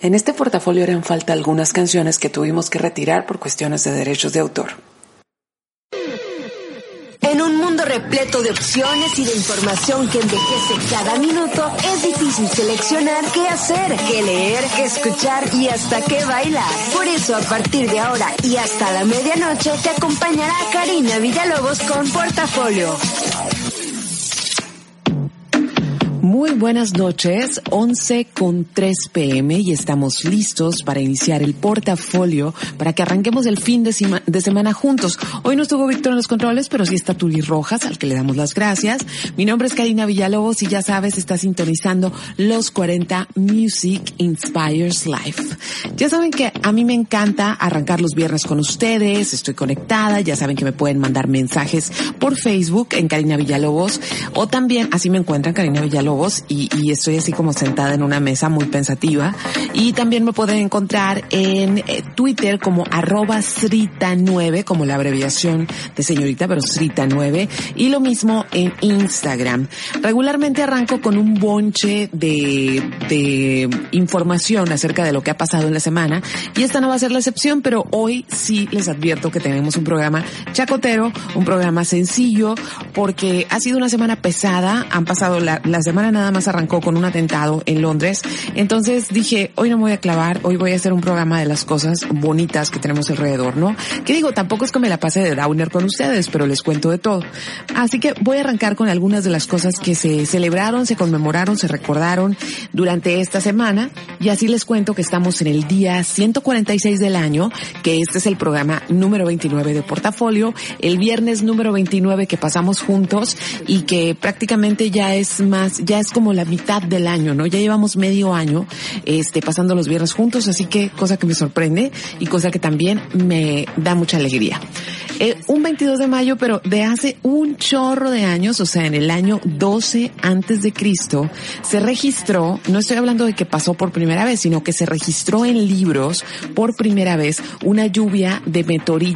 En este portafolio eran falta algunas canciones que tuvimos que retirar por cuestiones de derechos de autor. En un mundo repleto de opciones y de información que envejece cada minuto, es difícil seleccionar qué hacer, qué leer, qué escuchar y hasta qué bailar. Por eso, a partir de ahora y hasta la medianoche, te acompañará Karina Villalobos con Portafolio. Muy buenas noches, 11 con 3 pm y estamos listos para iniciar el portafolio para que arranquemos el fin de, de, semana juntos. Hoy no estuvo Víctor en los controles, pero sí está Tuli Rojas, al que le damos las gracias. Mi nombre es Karina Villalobos y ya sabes, está sintonizando los 40 Music Inspires Life. Ya saben que a mí me encanta arrancar los viernes con ustedes, estoy conectada, ya saben que me pueden mandar mensajes por Facebook en Karina Villalobos o también así me encuentran Karina Villalobos y, y, estoy así como sentada en una mesa muy pensativa. Y también me pueden encontrar en eh, Twitter como arroba Srita9, como la abreviación de señorita, pero Srita9. Y lo mismo en Instagram. Regularmente arranco con un bonche de, de información acerca de lo que ha pasado en la semana. Y esta no va a ser la excepción, pero hoy sí les advierto que tenemos un programa chacotero, un programa sencillo, porque ha sido una semana pesada. Han pasado la, la semana nada más arrancó con un atentado en Londres. Entonces dije, hoy no me voy a clavar, hoy voy a hacer un programa de las cosas bonitas que tenemos alrededor, ¿no? Que digo, tampoco es que me la pase de downer con ustedes, pero les cuento de todo. Así que voy a arrancar con algunas de las cosas que se celebraron, se conmemoraron, se recordaron durante esta semana. Y así les cuento que estamos en el día 146 del año, que este es el programa número 29 de Portafolio, el viernes número 29 que pasamos juntos y que prácticamente ya es más, ya es como la mitad del año, ¿no? Ya llevamos medio año, este, pasando los viernes juntos, así que cosa que me sorprende y cosa que también me da mucha alegría. Eh, un 22 de mayo, pero de hace un chorro de años, o sea, en el año 12 antes de Cristo, se registró, no estoy hablando de que pasó por primera vez, sino que se registró en libros por primera vez una lluvia de,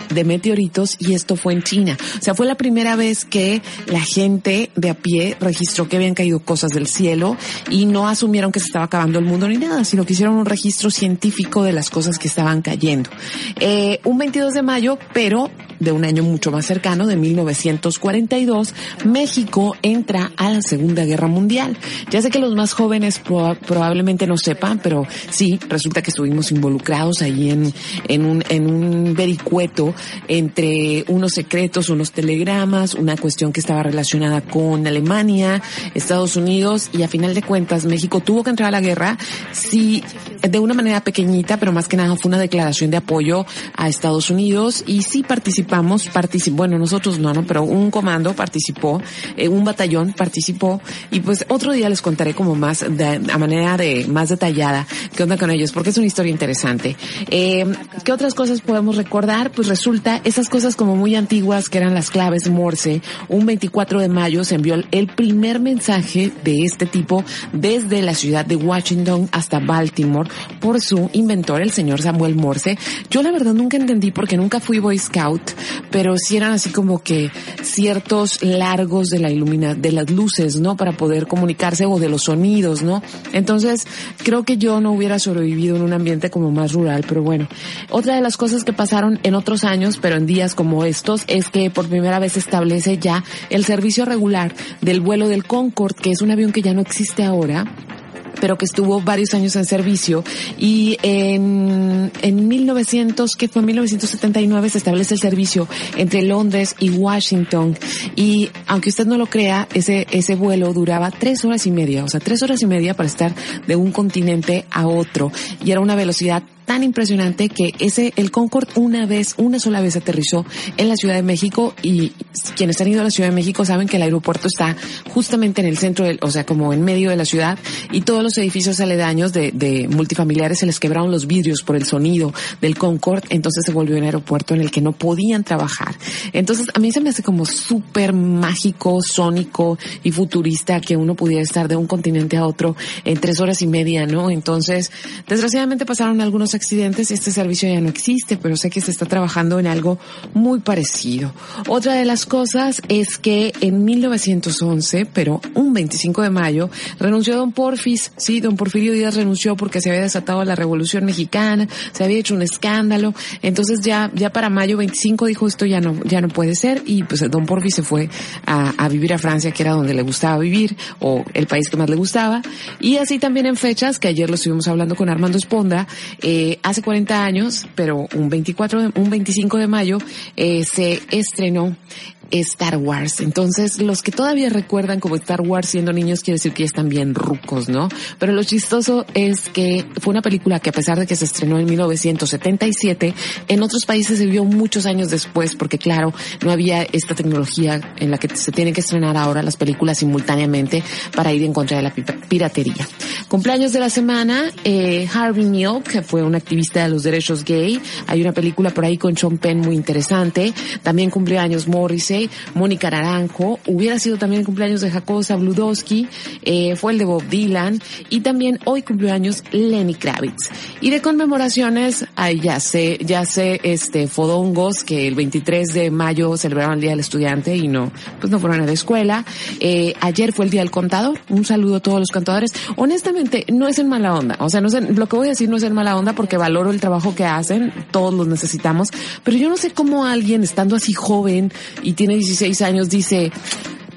de meteoritos y esto fue en China. O sea, fue la primera vez que la gente de a pie registró que habían caído cosas del cielo y no asumieron que se estaba acabando el mundo ni nada, sino que hicieron un registro científico de las cosas que estaban cayendo. Eh, un 22 de mayo, pero un año mucho más cercano, de 1942, México entra a la Segunda Guerra Mundial. Ya sé que los más jóvenes probablemente no sepan, pero sí, resulta que estuvimos involucrados ahí en, en un, en un vericueto entre unos secretos, unos telegramas, una cuestión que estaba relacionada con Alemania, Estados Unidos y a final de cuentas México tuvo que entrar a la guerra, sí, de una manera pequeñita, pero más que nada fue una declaración de apoyo a Estados Unidos y sí participamos, participó, bueno, nosotros no, no, pero un comando participó, eh, un batallón participó y pues otro día les contaré como más, de, a manera de, más detallada qué onda con ellos, porque es una historia interesante. Eh, ¿Qué otras cosas podemos recordar? Pues resulta esas cosas como muy antiguas que eran las claves Morse, un 24 de mayo se envió el primer mensaje de este tipo desde la ciudad de Washington hasta Baltimore por su inventor, el señor Samuel Morse. Yo la verdad nunca entendí porque nunca fui Boy Scout, pero sí eran así como que ciertos largos de la ilumina, de las luces, ¿no? Para poder comunicarse o de los sonidos, ¿no? Entonces, creo que yo no hubiera sobrevivido en un ambiente como más rural, pero bueno. Otra de las cosas que pasaron en otros años, pero en días como estos, es que por primera vez se establece ya el servicio regular del vuelo del Concorde, que es un avión que ya no existe ahora, pero que estuvo varios años en servicio. Y en, en 1900, que fue en 1979, se establece el servicio entre Londres y Washington. Y aunque usted no lo crea, ese, ese vuelo duraba tres horas y media, o sea, tres horas y media para estar de un continente a otro. Y era una velocidad tan impresionante que ese, el Concorde una vez, una sola vez aterrizó en la Ciudad de México y quienes han ido a la Ciudad de México saben que el aeropuerto está justamente en el centro, del, o sea, como en medio de la ciudad y todos los edificios aledaños de, de multifamiliares se les quebraron los vidrios por el sonido del Concorde, entonces se volvió un aeropuerto en el que no podían trabajar. Entonces a mí se me hace como súper mágico, sónico y futurista que uno pudiera estar de un continente a otro en tres horas y media, ¿no? Entonces, desgraciadamente pasaron algunos accidentes este servicio ya no existe, pero sé que se está trabajando en algo muy parecido. Otra de las cosas es que en 1911, pero un 25 de mayo, renunció don Porfis, sí, don Porfirio Díaz renunció porque se había desatado la Revolución Mexicana, se había hecho un escándalo, entonces ya, ya para mayo 25 dijo esto ya no, ya no puede ser y pues don Porfis se fue a, a vivir a Francia, que era donde le gustaba vivir, o el país que más le gustaba, y así también en fechas, que ayer lo estuvimos hablando con Armando Esponda, eh, hace 40 años, pero un 24, de, un 25 de mayo, eh, se estrenó Star Wars. Entonces, los que todavía recuerdan como Star Wars siendo niños quiere decir que ya están bien rucos, ¿no? Pero lo chistoso es que fue una película que a pesar de que se estrenó en 1977, en otros países se vio muchos años después porque claro, no había esta tecnología en la que se tienen que estrenar ahora las películas simultáneamente para ir en contra de la piratería. Cumpleaños de la semana, eh, Harvey Milk, que fue un activista de los derechos gay. Hay una película por ahí con Sean Penn muy interesante. También cumpleaños Morrissey, Mónica Naranjo. Hubiera sido también el cumpleaños de Jacob Zabludowski. Eh, fue el de Bob Dylan. Y también hoy cumpleaños Lenny Kravitz. Y de conmemoraciones, ay, ya sé, ya sé, este, Fodongos, que el 23 de mayo celebraron el Día del Estudiante y no, pues no fueron a la escuela. Eh, ayer fue el Día del Contador. Un saludo a todos los contadores. Honestamente, no es en mala onda. O sea, no es en, lo que voy a decir no es en mala onda porque valoro el trabajo que hacen. Todos los necesitamos. Pero yo no sé cómo alguien estando así joven y tiene 16 años dice,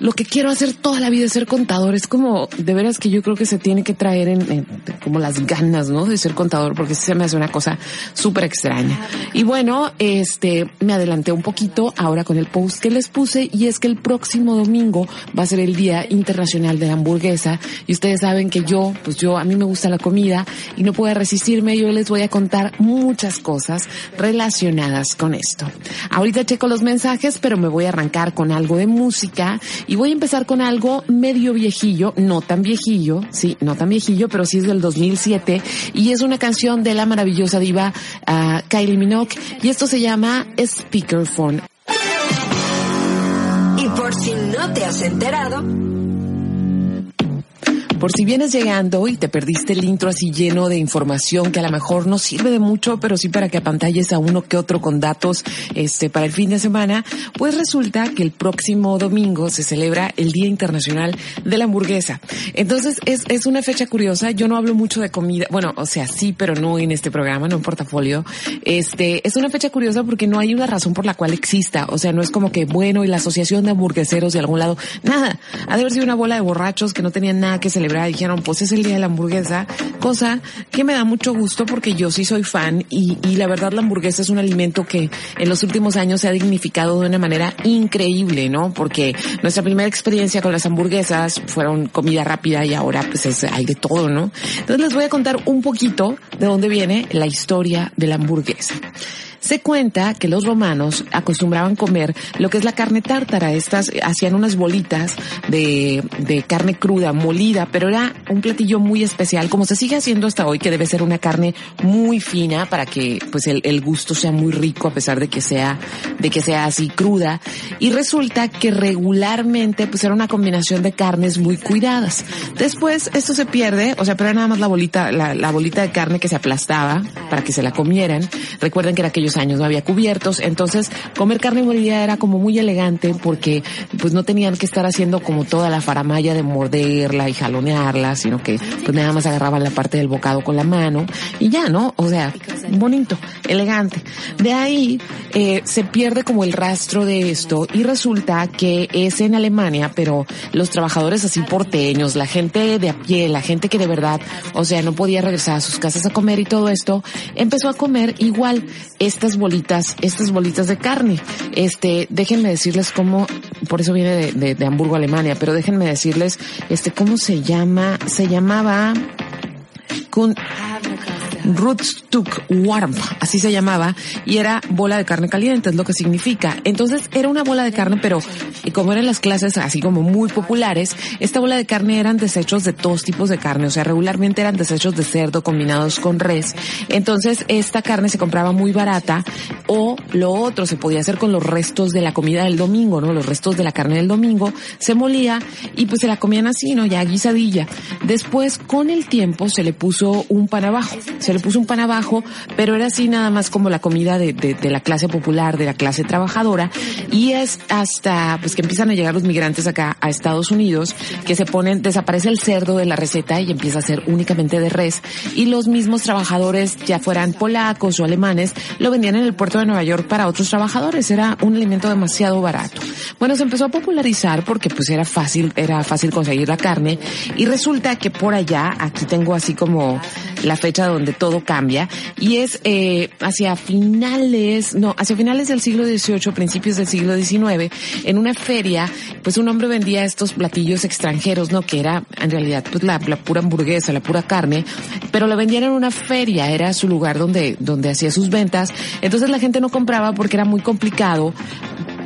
lo que quiero hacer toda la vida es ser contador. Es como, de veras que yo creo que se tiene que traer en, en como las ganas, ¿no? De ser contador, porque se me hace una cosa súper extraña. Y bueno, este, me adelanté un poquito ahora con el post que les puse y es que el próximo domingo va a ser el Día Internacional de la Hamburguesa y ustedes saben que yo, pues yo, a mí me gusta la comida y no puedo resistirme. Yo les voy a contar muchas cosas relacionadas con esto. Ahorita checo los mensajes, pero me voy a arrancar con algo de música y voy a empezar con algo medio viejillo, no tan viejillo, sí, no tan viejillo, pero sí es del 2007 y es una canción de la maravillosa diva uh, Kylie Minogue y esto se llama Speakerphone. Y por si no te has enterado, por si vienes llegando y te perdiste el intro así lleno de información que a lo mejor no sirve de mucho, pero sí para que apantalles a uno que otro con datos este para el fin de semana, pues resulta que el próximo domingo se celebra el Día Internacional de la Hamburguesa. Entonces es, es una fecha curiosa. Yo no hablo mucho de comida, bueno, o sea, sí, pero no en este programa, no en portafolio. Este es una fecha curiosa porque no hay una razón por la cual exista. O sea, no es como que bueno y la asociación de hamburgueseros de algún lado, nada. Ha de haber sido una bola de borrachos que no tenían nada que celebrar dijeron, pues es el día de la hamburguesa, cosa que me da mucho gusto porque yo sí soy fan y, y la verdad la hamburguesa es un alimento que en los últimos años se ha dignificado de una manera increíble, ¿no? Porque nuestra primera experiencia con las hamburguesas fueron comida rápida y ahora pues es, hay de todo, ¿no? Entonces les voy a contar un poquito de dónde viene la historia de la hamburguesa. Se cuenta que los romanos acostumbraban comer lo que es la carne tártara. Estas hacían unas bolitas de, de carne cruda, molida, pero era un platillo muy especial, como se sigue haciendo hasta hoy, que debe ser una carne muy fina para que pues el, el gusto sea muy rico a pesar de que sea, de que sea así cruda. Y resulta que regularmente pues era una combinación de carnes muy cuidadas. Después esto se pierde, o sea, pero era nada más la bolita, la, la bolita de carne que se aplastaba para que se la comieran. Recuerden que era aquellos años no había cubiertos, entonces comer carne molida era como muy elegante porque pues no tenían que estar haciendo como toda la faramaya de morderla y jalonearla, sino que pues nada más agarraban la parte del bocado con la mano y ya, ¿no? O sea, bonito, elegante. De ahí eh, se pierde como el rastro de esto y resulta que es en Alemania, pero los trabajadores así porteños, la gente de a pie, la gente que de verdad, o sea, no podía regresar a sus casas a comer y todo esto, empezó a comer igual estas bolitas, estas bolitas de carne. Este, déjenme decirles cómo, por eso viene de, de, de Hamburgo, Alemania, pero déjenme decirles, este, cómo se llama, se llamaba, con, Rootstock Warm, así se llamaba, y era bola de carne caliente, es lo que significa. Entonces era una bola de carne, pero como eran las clases así como muy populares, esta bola de carne eran desechos de todos tipos de carne, o sea, regularmente eran desechos de cerdo combinados con res. Entonces esta carne se compraba muy barata o lo otro se podía hacer con los restos de la comida del domingo, ¿no? Los restos de la carne del domingo se molía y pues se la comían así, ¿no? Ya guisadilla. Después, con el tiempo, se le puso un pan abajo. Le puso un pan abajo, pero era así nada más como la comida de, de, de la clase popular, de la clase trabajadora. Y es hasta, pues que empiezan a llegar los migrantes acá a Estados Unidos, que se ponen, desaparece el cerdo de la receta y empieza a ser únicamente de res. Y los mismos trabajadores, ya fueran polacos o alemanes, lo vendían en el puerto de Nueva York para otros trabajadores. Era un alimento demasiado barato. Bueno, se empezó a popularizar porque pues era fácil, era fácil conseguir la carne y resulta que por allá, aquí tengo así como la fecha donde todo cambia y es eh, hacia finales, no, hacia finales del siglo XVIII, principios del siglo XIX, en una feria, pues un hombre vendía estos platillos extranjeros, ¿no? Que era en realidad pues la, la pura hamburguesa, la pura carne, pero lo vendían en una feria, era su lugar donde, donde hacía sus ventas. Entonces la gente no compraba porque era muy complicado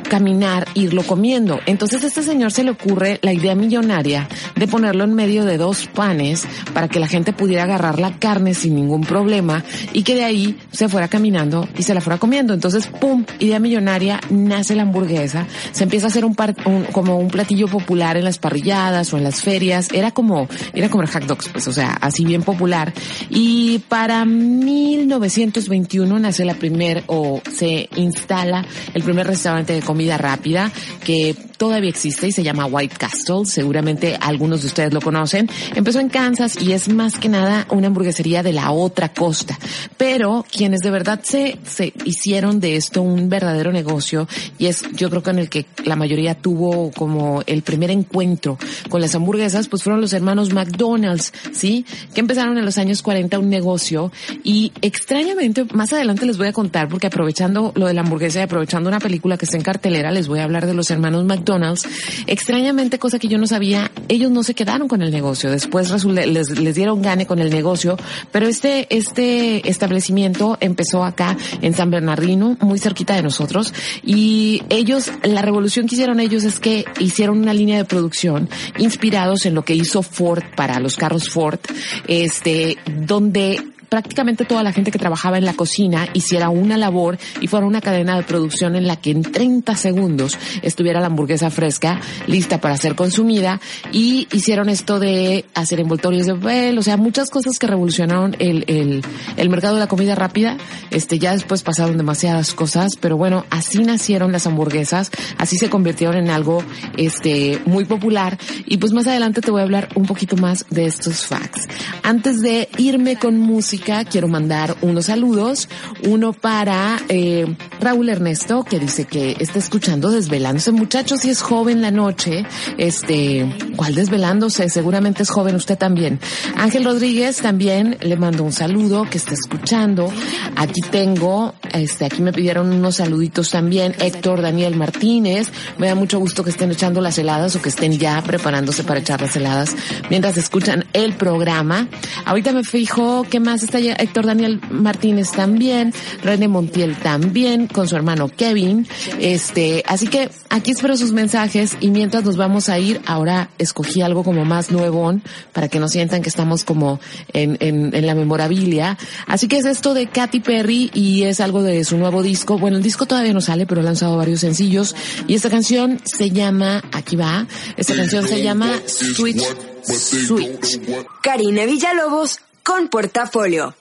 caminar, irlo comiendo. Entonces a este señor se le ocurre la idea millonaria de ponerlo en medio de dos panes para que la gente pudiera agarrar la carne sin ningún problema y que de ahí se fuera caminando y se la fuera comiendo. Entonces, pum, idea millonaria, nace la hamburguesa, se empieza a hacer un, par, un como un platillo popular en las parrilladas o en las ferias. Era como, era como el hot dogs, pues, o sea, así bien popular. Y para 1921 nace la primer o se instala el primer restaurante de comida rápida que todavía existe y se llama White Castle. Seguramente algunos de ustedes lo conocen. Empezó en Kansas y es más que nada una hamburguesería de la otra costa. Pero quienes de verdad se, se hicieron de esto un verdadero negocio y es yo creo que en el que la mayoría tuvo como el primer encuentro con las hamburguesas, pues fueron los hermanos McDonald's, ¿sí? Que empezaron en los años 40 un negocio y extrañamente, más adelante les voy a contar porque aprovechando lo de la hamburguesa y aprovechando una película que está en cartelera, les voy a hablar de los hermanos McDonald's extrañamente, cosa que yo no sabía, ellos no se quedaron con el negocio. Después les, les dieron gane con el negocio, pero este, este establecimiento empezó acá en San Bernardino, muy cerquita de nosotros, y ellos, la revolución que hicieron ellos es que hicieron una línea de producción inspirados en lo que hizo Ford para los carros Ford, este, donde prácticamente toda la gente que trabajaba en la cocina hiciera una labor y fuera una cadena de producción en la que en 30 segundos estuviera la hamburguesa fresca lista para ser consumida y hicieron esto de hacer envoltorios de papel, o sea, muchas cosas que revolucionaron el, el, el mercado de la comida rápida. Este, ya después pasaron demasiadas cosas, pero bueno, así nacieron las hamburguesas, así se convirtieron en algo, este, muy popular y pues más adelante te voy a hablar un poquito más de estos facts. Antes de irme con música, quiero mandar unos saludos. Uno para eh, Raúl Ernesto, que dice que está escuchando desvelándose. Muchachos, si es joven la noche, este, ¿cuál desvelándose? Seguramente es joven usted también. Ángel Rodríguez también le mando un saludo, que está escuchando. Aquí tengo, este, aquí me pidieron unos saluditos también. Héctor Daniel Martínez. Me da mucho gusto que estén echando las heladas o que estén ya preparándose para echar las heladas mientras escuchan el programa. Ahorita me fijo qué más está Héctor Daniel Martínez también, René Montiel también, con su hermano Kevin. Este, así que aquí espero sus mensajes y mientras nos vamos a ir, ahora escogí algo como más nuevón para que no sientan que estamos como en, en, en la memorabilia. Así que es esto de Katy Perry y es algo de su nuevo disco. Bueno, el disco todavía no sale, pero ha lanzado varios sencillos y esta canción se llama, aquí va, esta canción se llama Switch Switch. Karina Villalobos con portafolio.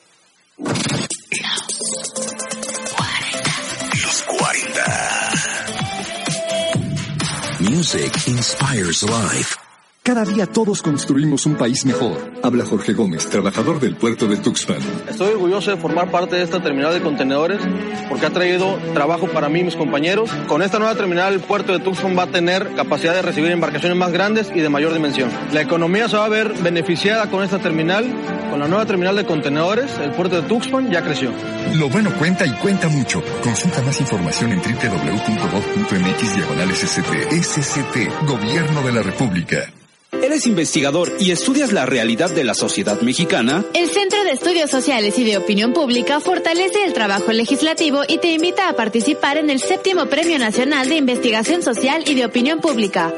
Los 40. Music inspires life. Cada día todos construimos un país mejor. Habla Jorge Gómez, trabajador del puerto de Tuxpan. Estoy orgulloso de formar parte de esta terminal de contenedores porque ha traído trabajo para mí y mis compañeros. Con esta nueva terminal el puerto de Tuxpan va a tener capacidad de recibir embarcaciones más grandes y de mayor dimensión. La economía se va a ver beneficiada con esta terminal. Con la nueva terminal de contenedores, el puerto de Tuxpan ya creció. Lo bueno cuenta y cuenta mucho. Consulta más información en www.gov.mx diagonal SCT. SCT, Gobierno de la República. Eres investigador y estudias la realidad de la sociedad mexicana, el Centro de Estudios Sociales y de Opinión Pública fortalece el trabajo legislativo y te invita a participar en el séptimo Premio Nacional de Investigación Social y de Opinión Pública.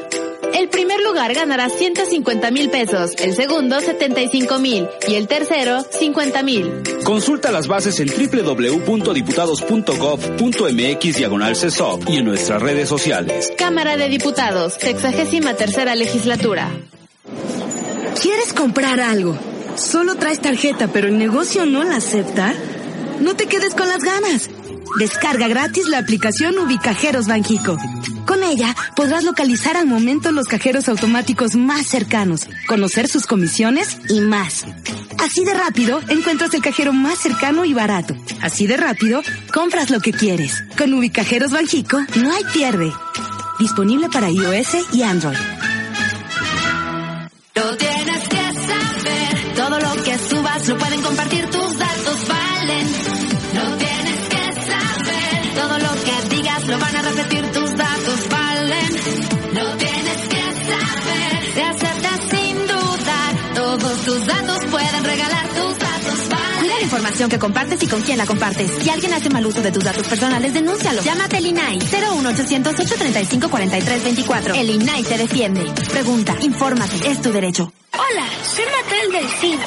El primer lugar ganará 150 mil pesos, el segundo 75 mil y el tercero 50 mil. Consulta las bases en www.diputados.gov.mx diagonal y en nuestras redes sociales. Cámara de Diputados, sexagésima tercera legislatura. ¿Quieres comprar algo? Solo traes tarjeta, pero el negocio no la acepta. No te quedes con las ganas. Descarga gratis la aplicación Ubicajeros Banjico. Con ella podrás localizar al momento los cajeros automáticos más cercanos, conocer sus comisiones y más. Así de rápido encuentras el cajero más cercano y barato. Así de rápido compras lo que quieres. Con Ubicajeros Banjico no hay pierde. Disponible para iOS y Android. Todo lo que subas lo pueden compartir tus datos valen. Lo tienes que saber. Todo lo que digas lo van a repetir tus datos valen. Lo tienes que saber. Se acepta sin dudar. Todos tus datos pueden regalar tus datos valen. Cuida información que compartes y con quién la compartes. Si alguien hace mal uso de tus datos personales, denúncialo. Llámate al INAI 01800 835 4324. El INAI te defiende. Pregunta, infórmate, es tu derecho. Hola, soy Matel Delfín.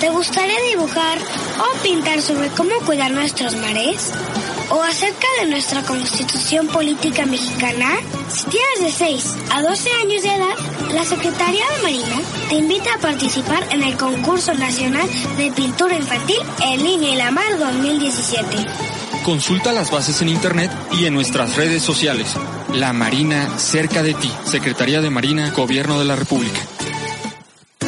¿Te gustaría dibujar o pintar sobre cómo cuidar nuestros mares? ¿O acerca de nuestra constitución política mexicana? Si tienes de 6 a 12 años de edad, la Secretaría de Marina te invita a participar en el concurso nacional de pintura infantil en línea y la mar 2017. Consulta las bases en internet y en nuestras redes sociales. La Marina cerca de ti. Secretaría de Marina, Gobierno de la República.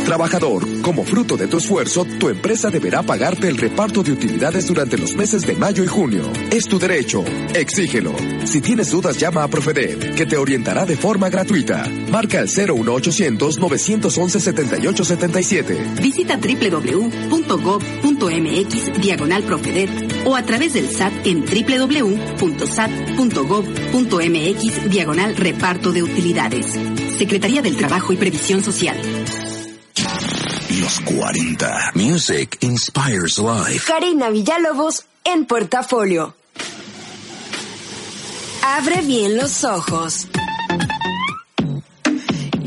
Trabajador, como fruto de tu esfuerzo, tu empresa deberá pagarte el reparto de utilidades durante los meses de mayo y junio. Es tu derecho. Exígelo. Si tienes dudas, llama a Profeder, que te orientará de forma gratuita. Marca el 01800 911 7877. Visita www.gov.mx diagonal Profeder o a través del SAT en www.sat.gov.mx diagonal reparto de utilidades. Secretaría del Trabajo y Previsión Social. Los 40. Music inspires life. Karina Villalobos en portafolio. Abre bien los ojos.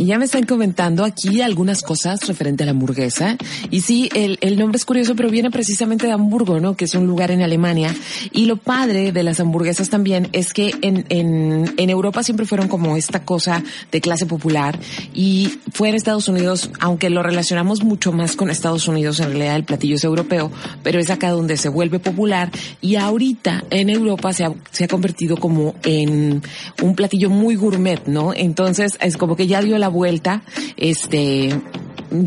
Y ya me están comentando aquí algunas cosas referente a la hamburguesa. Y sí, el, el nombre es curioso, pero viene precisamente de Hamburgo, ¿no? Que es un lugar en Alemania. Y lo padre de las hamburguesas también es que en, en, en Europa siempre fueron como esta cosa de clase popular. Y fue en Estados Unidos, aunque lo relacionamos mucho más con Estados Unidos, en realidad el platillo es europeo, pero es acá donde se vuelve popular. Y ahorita en Europa se ha, se ha convertido como en un platillo muy gourmet, ¿no? Entonces es como que ya dio la vuelta, este,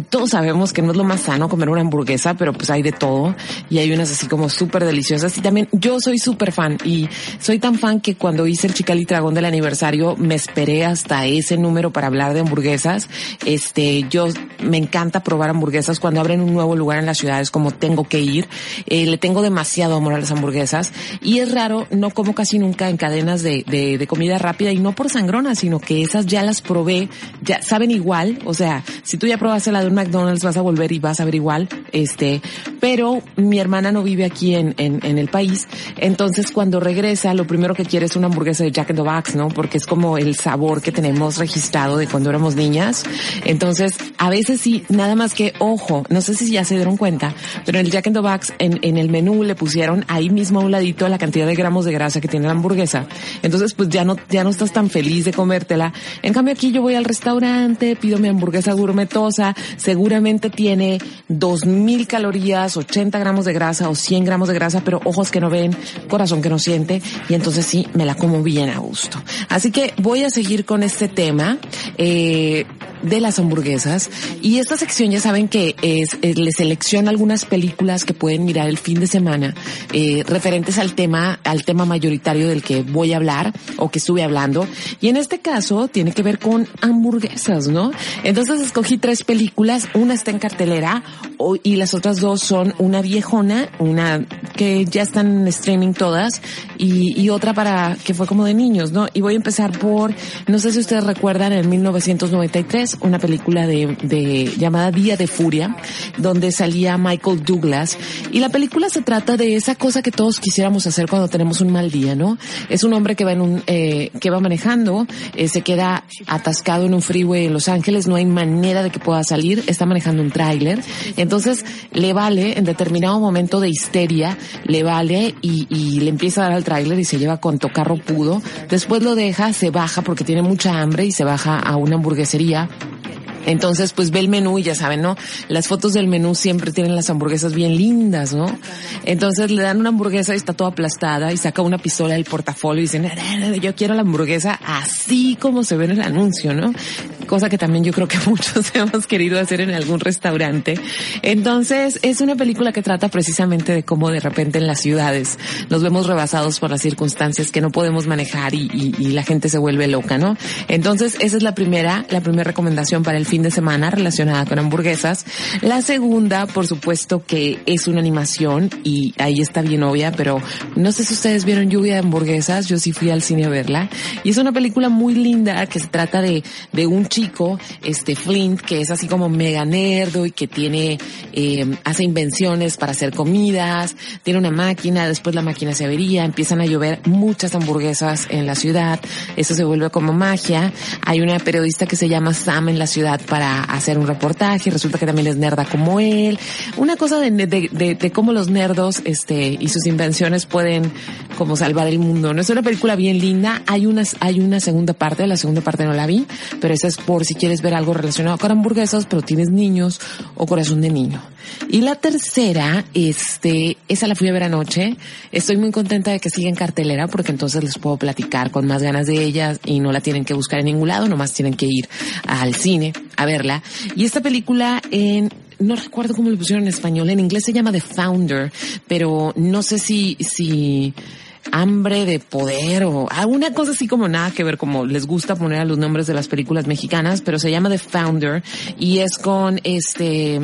todos sabemos que no es lo más sano comer una hamburguesa, pero pues hay de todo y hay unas así como súper deliciosas y también yo soy súper fan y soy tan fan que cuando hice el Chicali Dragón del aniversario me esperé hasta ese número para hablar de hamburguesas. Este, yo me encanta probar hamburguesas cuando abren un nuevo lugar en las ciudades como tengo que ir. Eh, le tengo demasiado amor a las hamburguesas y es raro, no como casi nunca en cadenas de, de, de comida rápida y no por sangrona, sino que esas ya las probé, ya saben igual, o sea, si tú ya probaste la de un McDonald's vas a volver y vas a ver igual, este, pero mi hermana no vive aquí en, en, el país, entonces cuando regresa lo primero que quiere es una hamburguesa de Jack in the Box, ¿no? Porque es como el sabor que tenemos registrado de cuando éramos niñas, entonces a veces sí, nada más que, ojo, no sé si ya se dieron cuenta, pero en el Jack in the Box en, en el menú le pusieron ahí mismo a un ladito la cantidad de gramos de grasa que tiene la hamburguesa, entonces pues ya no, ya no estás tan feliz de comértela, en cambio aquí yo voy al restaurante, pido mi hamburguesa gourmetosa, seguramente tiene 2000 calorías, 80 gramos de grasa o 100 gramos de grasa, pero ojos que no ven, corazón que no siente, y entonces sí, me la como bien a gusto. Así que voy a seguir con este tema, eh, de las hamburguesas. Y esta sección ya saben que es, es les selecciona algunas películas que pueden mirar el fin de semana eh, referentes al tema al tema mayoritario del que voy a hablar o que estuve hablando. Y en este caso tiene que ver con hamburguesas no entonces escogí tres películas. Una está en cartelera y las otras dos son una viejona una que ya están en streaming todas y, y otra para que fue como de niños no y voy a empezar por no sé si ustedes recuerdan en 1993 2003 una película de, de llamada Día de Furia, donde salía Michael Douglas. Y la película se trata de esa cosa que todos quisiéramos hacer cuando tenemos un mal día, ¿no? Es un hombre que va en un, eh, que va manejando, eh, se queda atascado en un freeway en Los Ángeles, no hay manera de que pueda salir, está manejando un tráiler. Entonces le vale, en determinado momento de histeria, le vale y, y le empieza a dar al tráiler y se lleva cuanto carro pudo. Después lo deja, se baja porque tiene mucha hambre y se baja a una hamburguesería Get entonces, pues ve el menú y ya saben, ¿no? Las fotos del menú siempre tienen las hamburguesas bien lindas, ¿no? Entonces le dan una hamburguesa y está toda aplastada y saca una pistola del portafolio y dicen, yo quiero la hamburguesa así como se ve en el anuncio, ¿no? Cosa que también yo creo que muchos hemos querido hacer en algún restaurante. Entonces, es una película que trata precisamente de cómo de repente en las ciudades nos vemos rebasados por las circunstancias que no podemos manejar y, y, la gente se vuelve loca, ¿no? Entonces, esa es la primera, la primera recomendación para el fin de semana relacionada con hamburguesas. La segunda, por supuesto que es una animación y ahí está bien obvia, pero no sé si ustedes vieron Lluvia de hamburguesas, yo sí fui al cine a verla. Y es una película muy linda que se trata de, de un chico, este Flint, que es así como mega nerdo y que tiene, eh, hace invenciones para hacer comidas, tiene una máquina, después la máquina se avería, empiezan a llover muchas hamburguesas en la ciudad, eso se vuelve como magia. Hay una periodista que se llama Sam en la ciudad para hacer un reportaje, resulta que también es nerda como él. Una cosa de, de, de, de, cómo los nerdos este, y sus invenciones pueden como salvar el mundo. No es una película bien linda, hay una, hay una segunda parte, la segunda parte no la vi, pero esa es por si quieres ver algo relacionado con hamburguesas, pero tienes niños o corazón de niño. Y la tercera, este, esa la fui a ver anoche. Estoy muy contenta de que siga en cartelera porque entonces les puedo platicar con más ganas de ella y no la tienen que buscar en ningún lado, nomás tienen que ir al cine a verla. Y esta película en no recuerdo cómo lo pusieron en español, en inglés se llama The Founder, pero no sé si, si, hambre de poder o alguna cosa así como nada que ver, como les gusta poner a los nombres de las películas mexicanas, pero se llama The Founder y es con este,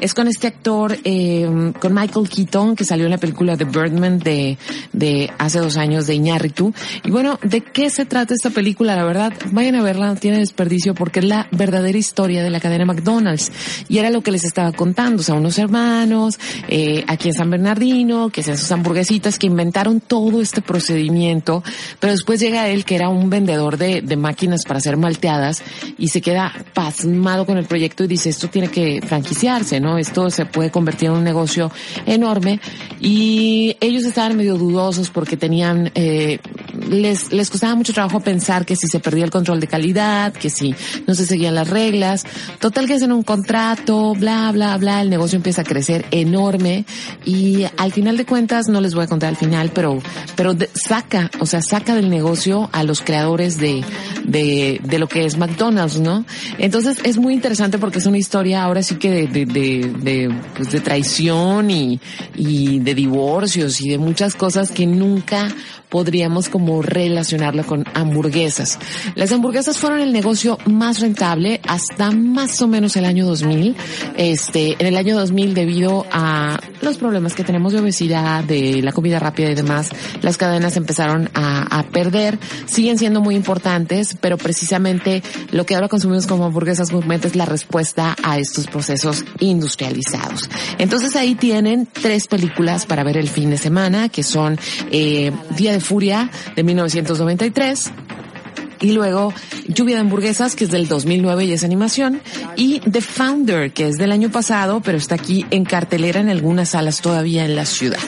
es con este actor, eh, con Michael Keaton que salió en la película The Birdman de, de hace dos años de Iñárritu. Y bueno, ¿de qué se trata esta película? La verdad, vayan a verla, no tiene desperdicio porque es la verdadera historia de la cadena McDonald's y era lo que les estaba contando, o sea, unos hermanos, eh, aquí en San Bernardino, que hacían sus hamburguesitas, que inventaron todo este procedimiento, pero después llega él que era un vendedor de, de, máquinas para hacer malteadas y se queda pasmado con el proyecto y dice esto tiene que franquiciarse, ¿no? Esto se puede convertir en un negocio enorme. Y ellos estaban medio dudosos porque tenían, eh, les, les costaba mucho trabajo pensar que si se perdía el control de calidad, que si no se seguían las reglas, total que hacen un contrato, bla, bla, bla, el negocio empieza a crecer enorme. Y al final de cuentas, no les voy a contar al final, pero pero saca, o sea, saca del negocio a los creadores de, de, de, lo que es McDonald's, ¿no? Entonces es muy interesante porque es una historia ahora sí que de, de, de, de, pues de traición y, y de divorcios y de muchas cosas que nunca podríamos como relacionarla con hamburguesas. Las hamburguesas fueron el negocio más rentable hasta más o menos el año 2000. Este, en el año 2000 debido a los problemas que tenemos de obesidad, de la comida rápida y demás, las cadenas empezaron a, a perder. Siguen siendo muy importantes, pero precisamente lo que ahora consumimos como hamburguesas gourmet es la respuesta a estos procesos industrializados. Entonces ahí tienen tres películas para ver el fin de semana, que son eh, Día de Furia de 1993, y luego Lluvia de hamburguesas, que es del 2009 y es animación, y The Founder, que es del año pasado, pero está aquí en cartelera en algunas salas todavía en la ciudad.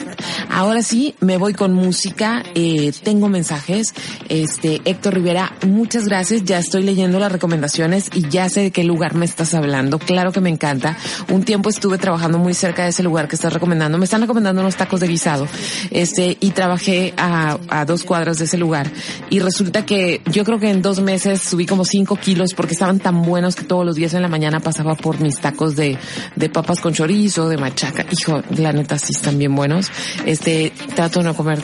Ahora sí, me voy con música, eh, tengo mensajes. Este, Héctor Rivera, muchas gracias, ya estoy leyendo las recomendaciones y ya sé de qué lugar me estás hablando, claro que me encanta. Un tiempo estuve trabajando muy cerca de ese lugar que estás recomendando, me están recomendando unos tacos de guisado, este, y trabajé a, a dos cuadras de ese lugar, y resulta que yo creo que en dos meses subí como cinco kilos porque estaban tan buenos que todos los días en la mañana pasaba por mis tacos de, de papas con chorizo, de machaca. Hijo, la neta sí están bien buenos. Este, trato de no comer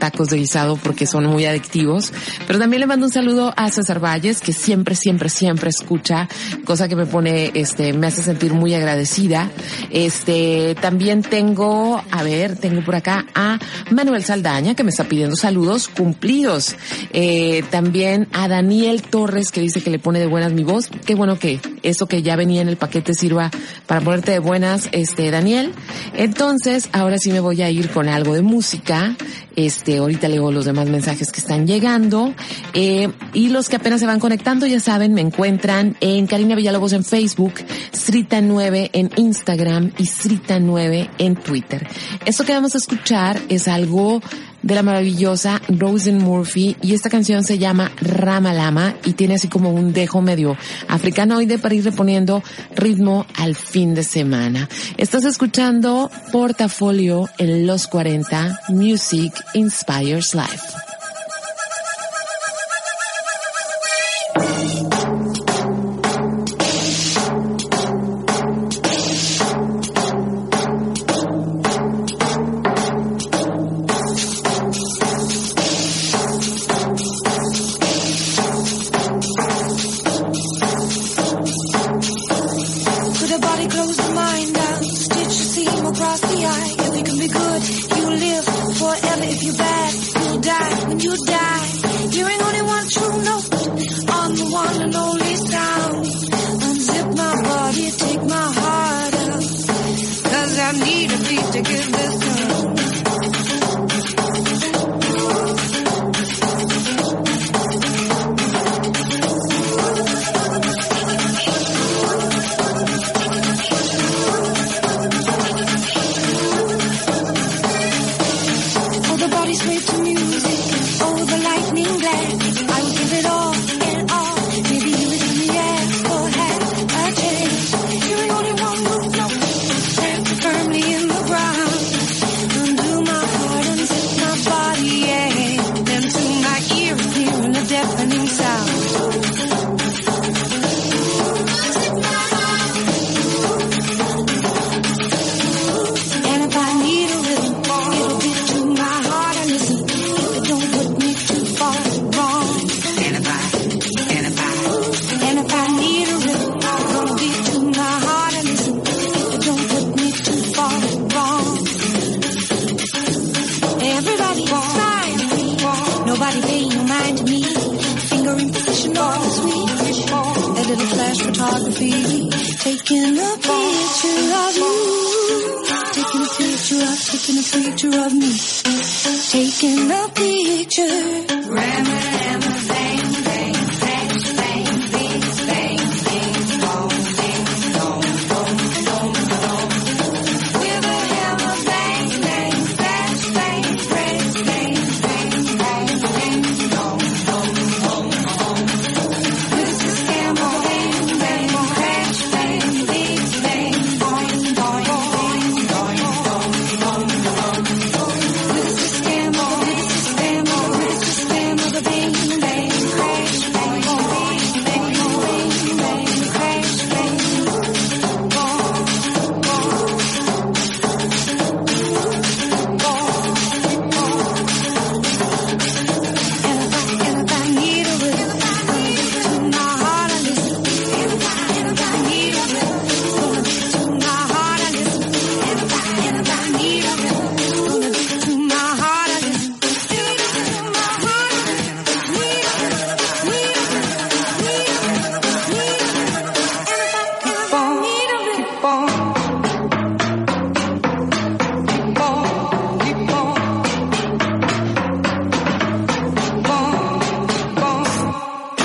tacos de guisado porque son muy adictivos. Pero también le mando un saludo a César Valles, que siempre, siempre, siempre escucha, cosa que me pone, este, me hace sentir muy agradecida. Este, también tengo, a ver, tengo por acá a Manuel Saldaña, que me está pidiendo saludos cumplidos. Eh, también a Daniel Torres, que dice que le pone de buenas mi voz. Qué bueno que eso que ya venía en el paquete sirva para ponerte de buenas, este, Daniel. Entonces, ahora sí me voy a ir con algo de música. Este, ahorita leo los demás mensajes que están llegando. Eh, y los que apenas se van conectando, ya saben, me encuentran en Karina Villalobos en Facebook, Srita9 en Instagram y Srita9 en Twitter. Esto que vamos a escuchar es algo de la maravillosa Rosen Murphy y esta canción se llama Rama Lama y tiene así como un dejo medio africanoide para ir reponiendo ritmo al fin de semana. Estás escuchando Portafolio en los 40 Music Inspires Life. Flash photography, taking a picture of you. Taking a picture of, taking a picture of me. Taking a picture. Rama,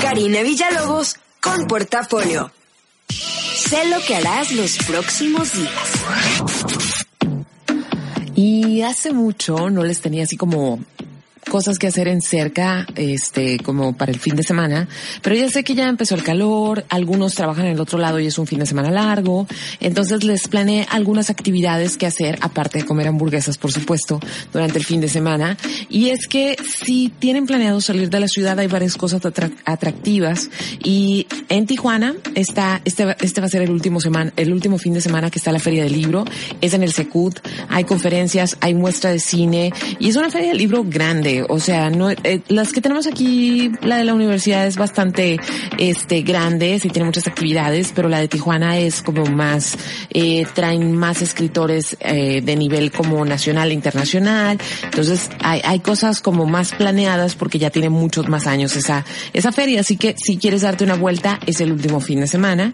Karina Villalobos con Portafolio. Sé lo que harás los próximos días. Y hace mucho no les tenía así como cosas que hacer en cerca, este, como para el fin de semana, pero ya sé que ya empezó el calor, algunos trabajan en el otro lado y es un fin de semana largo, entonces les planeé algunas actividades que hacer, aparte de comer hamburguesas, por supuesto, durante el fin de semana. Y es que si tienen planeado salir de la ciudad, hay varias cosas atractivas. Y en Tijuana está, este, este va a ser el último semana, el último fin de semana que está la Feria del Libro. Es en el Secut. Hay conferencias, hay muestra de cine y es una feria del libro grande. O sea, no, eh, las que tenemos aquí, la de la universidad es bastante, este, grande, sí tiene muchas actividades, pero la de Tijuana es como más, eh, traen más escritores, eh, de nivel como nacional e internacional. Entonces, hay, hay cosas como más planeadas porque ya tiene muchos más años esa, esa feria. Así que si quieres darte una vuelta, es el último fin de semana.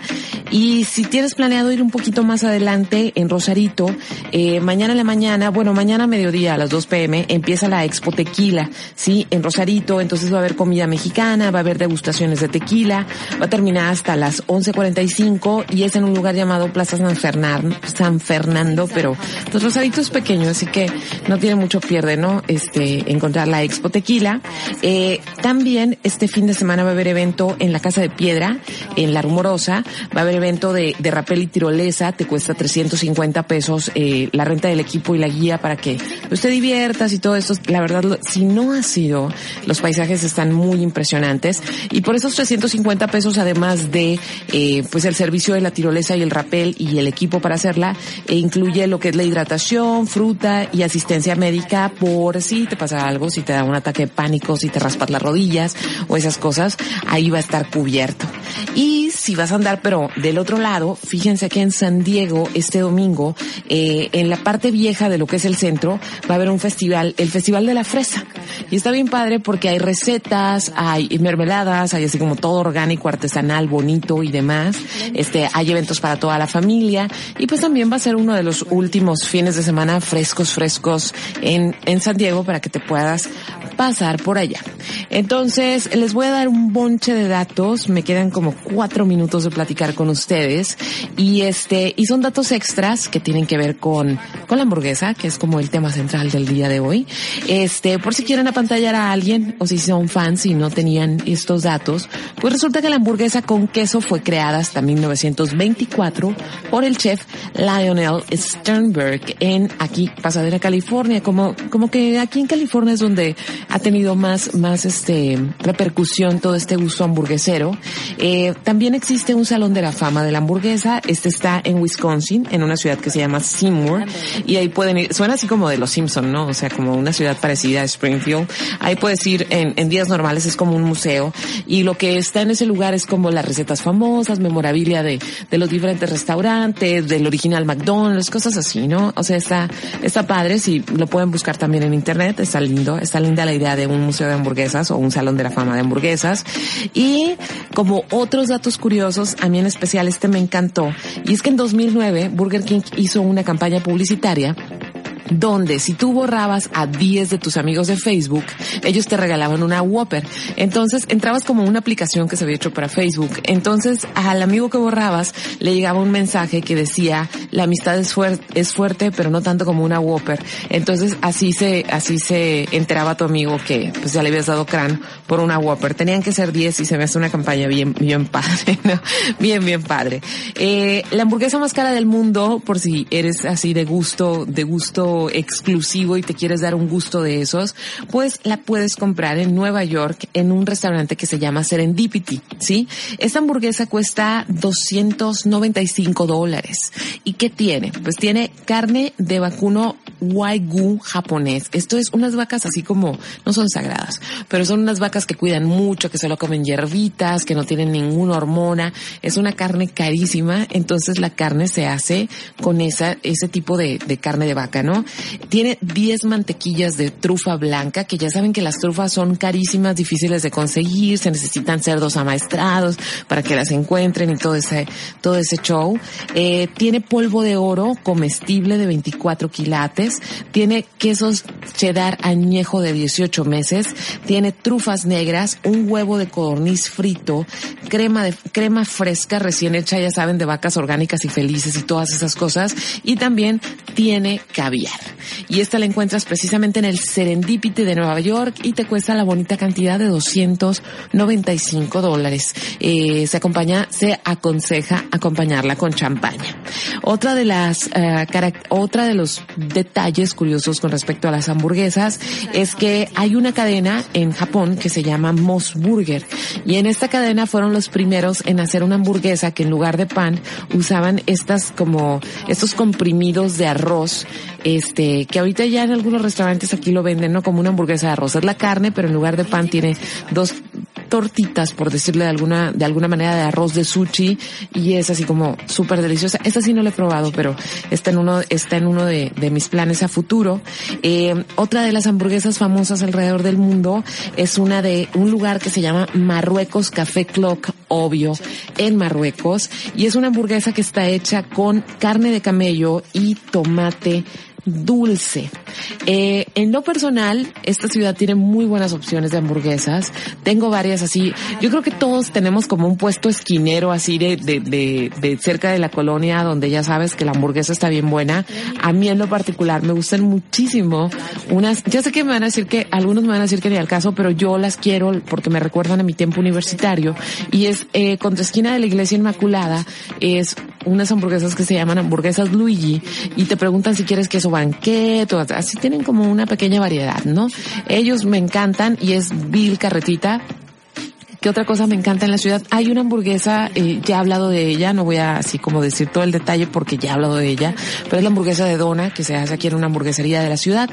Y si tienes planeado ir un poquito más adelante en Rosarito, eh, mañana en la mañana, bueno, mañana mediodía a las 2 pm empieza la Expo Tequila, ¿sí? En Rosarito, entonces va a haber comida mexicana, va a haber degustaciones de tequila, va a terminar hasta las 11.45 y es en un lugar llamado Plaza San Fernando, San Fernando, pero pues Rosarito es pequeño, así que no tiene mucho pierde, ¿no? Este, encontrar la Expo Tequila. Eh, también este fin de semana va a haber evento en la Casa de Piedra, en La Rumorosa, va a haber evento de, de rapel y tirolesa, te cuesta 350 pesos eh, la renta del equipo y la guía para que pues, te diviertas y todo esto. La verdad, si no ha sido, los paisajes están muy impresionantes y por esos 350 pesos, además de eh, pues el servicio de la tirolesa y el rapel y el equipo para hacerla, e incluye lo que es la hidratación, fruta y asistencia médica por si te pasa algo, si te da un ataque de pánico, si te raspas las rodillas o esas cosas, ahí va a estar cubierto. Y si vas a andar, pero del otro lado, fíjense que en San Diego este domingo, eh, en la parte vieja de lo que es el centro, va a haber un festival, el Festival de la Fresa. Y está bien padre porque hay recetas, hay mermeladas, hay así como todo orgánico, artesanal, bonito y demás. Este, hay eventos para toda la familia y pues también va a ser uno de los últimos fines de semana frescos, frescos en, en San Diego para que te puedas pasar por allá. Entonces, les voy a dar un bonche de datos. Me quedan como cuatro minutos de platicar con ustedes. Y este, y son datos extras que tienen que ver con, con la hamburguesa, que es como el tema central del día de hoy. Este, por si quieren apantallar a alguien, o si son fans y no tenían estos datos, pues resulta que la hamburguesa con queso fue creada hasta 1924 por el chef Lionel Sternberg en aquí, Pasadena, California. Como, como que aquí en California es donde ha tenido más, más este, repercusión todo este gusto hamburguesero. Eh, también existe un salón de la fama de la hamburguesa. Este está en Wisconsin, en una ciudad que se llama Seymour. Y ahí pueden ir, suena así como de los Simpson, ¿no? O sea, como una ciudad parecida a Springfield. Ahí puedes ir en, en días normales, es como un museo. Y lo que está en ese lugar es como las recetas famosas, memorabilia de, de los diferentes restaurantes, del original McDonald's, cosas así, ¿no? O sea, está, está padre, si lo pueden buscar también en internet, está lindo, está linda la idea de un museo de hamburguesas o un salón de la fama de hamburguesas. Y como otros datos curiosos, a mí en especial este me encantó, y es que en 2009 Burger King hizo una campaña publicitaria donde si tú borrabas a 10 de tus amigos de Facebook, ellos te regalaban una Whopper. Entonces entrabas como una aplicación que se había hecho para Facebook. Entonces al amigo que borrabas le llegaba un mensaje que decía, la amistad es, fuerte, es fuerte, pero no tanto como una Whopper. Entonces así se, así se enteraba tu amigo que pues ya le habías dado crán por una Whopper. Tenían que ser 10 y se me hace una campaña bien, bien padre, ¿no? Bien, bien padre. Eh, la hamburguesa más cara del mundo, por si eres así de gusto, de gusto exclusivo y te quieres dar un gusto de esos, pues la puedes comprar en Nueva York en un restaurante que se llama Serendipity, ¿sí? Esta hamburguesa cuesta 295 dólares. ¿Y qué tiene? Pues tiene carne de vacuno Wagyu japonés. Esto es unas vacas así como, no son sagradas, pero son unas vacas que cuidan mucho, que solo comen hierbitas, que no tienen ninguna hormona. Es una carne carísima, entonces la carne se hace con esa, ese tipo de, de carne de vaca, ¿no? Tiene 10 mantequillas de trufa blanca, que ya saben que las trufas son carísimas, difíciles de conseguir, se necesitan cerdos amaestrados para que las encuentren y todo ese, todo ese show. Eh, tiene polvo de oro comestible de 24 quilates, tiene quesos cheddar añejo de 18 meses, tiene trufas negras, un huevo de codorniz frito, crema de, crema fresca recién hecha, ya saben, de vacas orgánicas y felices y todas esas cosas, y también tiene caviar. Y esta la encuentras precisamente en el Serendipity de Nueva York y te cuesta la bonita cantidad de 295 dólares. Eh, se acompaña, se aconseja acompañarla con champaña. Otra de las, eh, otra de los detalles curiosos con respecto a las hamburguesas es que hay una cadena en Japón que se llama Moss Burger y en esta cadena fueron los primeros en hacer una hamburguesa que en lugar de pan usaban estas como estos comprimidos de arroz este, que ahorita ya en algunos restaurantes aquí lo venden, ¿no? Como una hamburguesa de arroz. Es la carne, pero en lugar de pan tiene dos tortitas, por decirle de alguna, de alguna manera, de arroz de sushi y es así como súper deliciosa. Esta sí no la he probado, pero está en uno, está en uno de, de mis planes a futuro. Eh, otra de las hamburguesas famosas alrededor del mundo es una de un lugar que se llama Marruecos Café Clock, obvio, en Marruecos, y es una hamburguesa que está hecha con carne de camello y tomate dulce. Eh, en lo personal, esta ciudad tiene muy buenas opciones de hamburguesas. Tengo varias así. Yo creo que todos tenemos como un puesto esquinero así de, de, de, de, cerca de la colonia donde ya sabes que la hamburguesa está bien buena. A mí en lo particular me gustan muchísimo unas, ya sé que me van a decir que, algunos me van a decir que ni al caso, pero yo las quiero porque me recuerdan a mi tiempo universitario y es, eh, contra esquina de la iglesia Inmaculada, es unas hamburguesas que se llaman hamburguesas Luigi y te preguntan si quieres queso banquete, así tienen como una pequeña variedad, ¿no? Ellos me encantan y es Bill Carretita, ¿Qué otra cosa me encanta en la ciudad? Hay una hamburguesa, eh, ya he hablado de ella, no voy a así como decir todo el detalle porque ya he hablado de ella, pero es la hamburguesa de dona que se hace aquí en una hamburguesería de la ciudad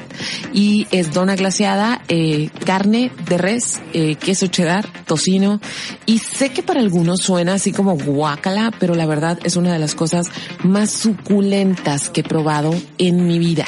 y es dona glaseada, eh, carne de res, eh, queso cheddar, tocino y sé que para algunos suena así como guacala, pero la verdad es una de las cosas más suculentas que he probado en mi vida.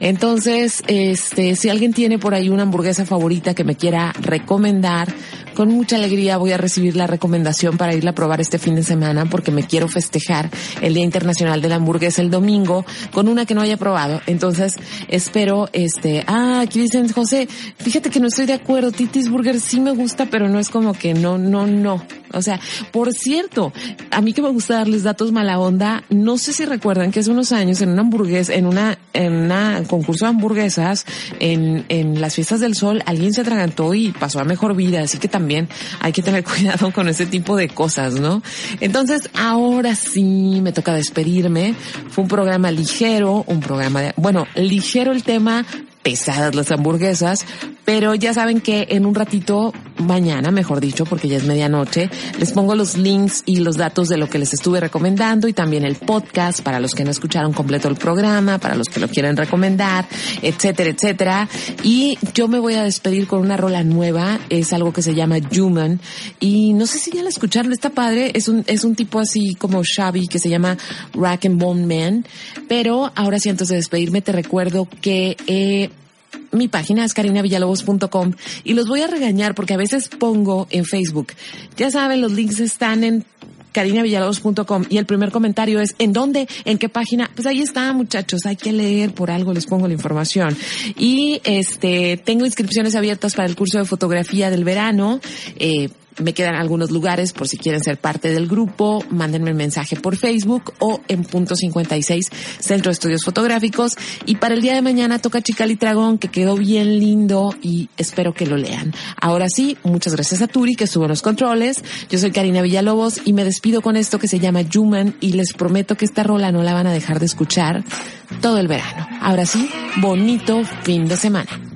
Entonces, este, si alguien tiene por ahí una hamburguesa favorita que me quiera recomendar, con mucha alegría voy a recibir la recomendación para irla a probar este fin de semana porque me quiero festejar el Día Internacional de la Hamburguesa el domingo con una que no haya probado. Entonces, espero, este, ah, aquí dicen, José, fíjate que no estoy de acuerdo, Titis Burger sí me gusta, pero no es como que no, no, no. O sea, por cierto, a mí que me gusta darles datos mala onda, no sé si recuerdan que hace unos años en una hamburguesa, en una, en una concurso de hamburguesas, en, en las fiestas del sol, alguien se atragantó y pasó a mejor vida, así que también hay que tener cuidado con ese tipo de cosas, ¿no? Entonces, ahora sí me toca despedirme. Fue un programa ligero, un programa de, bueno, ligero el tema, pesadas las hamburguesas, pero ya saben que en un ratito, mañana, mejor dicho, porque ya es medianoche, les pongo los links y los datos de lo que les estuve recomendando y también el podcast para los que no escucharon completo el programa, para los que lo quieren recomendar, etcétera, etcétera. Y yo me voy a despedir con una rola nueva, es algo que se llama Human. Y no sé si ya la escucharon, está padre, es un, es un tipo así como shabby que se llama Rack and Bone Man, pero ahora sí antes de despedirme te recuerdo que eh, mi página es carinavillalobos.com y los voy a regañar porque a veces pongo en Facebook. Ya saben, los links están en carinavillalobos.com y el primer comentario es ¿en dónde? ¿En qué página? Pues ahí está, muchachos, hay que leer, por algo les pongo la información. Y este, tengo inscripciones abiertas para el curso de fotografía del verano. Eh, me quedan algunos lugares por si quieren ser parte del grupo. Mándenme un mensaje por Facebook o en punto 56 Centro de Estudios Fotográficos. Y para el día de mañana toca Chicali Tragón, que quedó bien lindo y espero que lo lean. Ahora sí, muchas gracias a Turi que estuvo en los controles. Yo soy Karina Villalobos y me despido con esto que se llama Human y les prometo que esta rola no la van a dejar de escuchar todo el verano. Ahora sí, bonito fin de semana.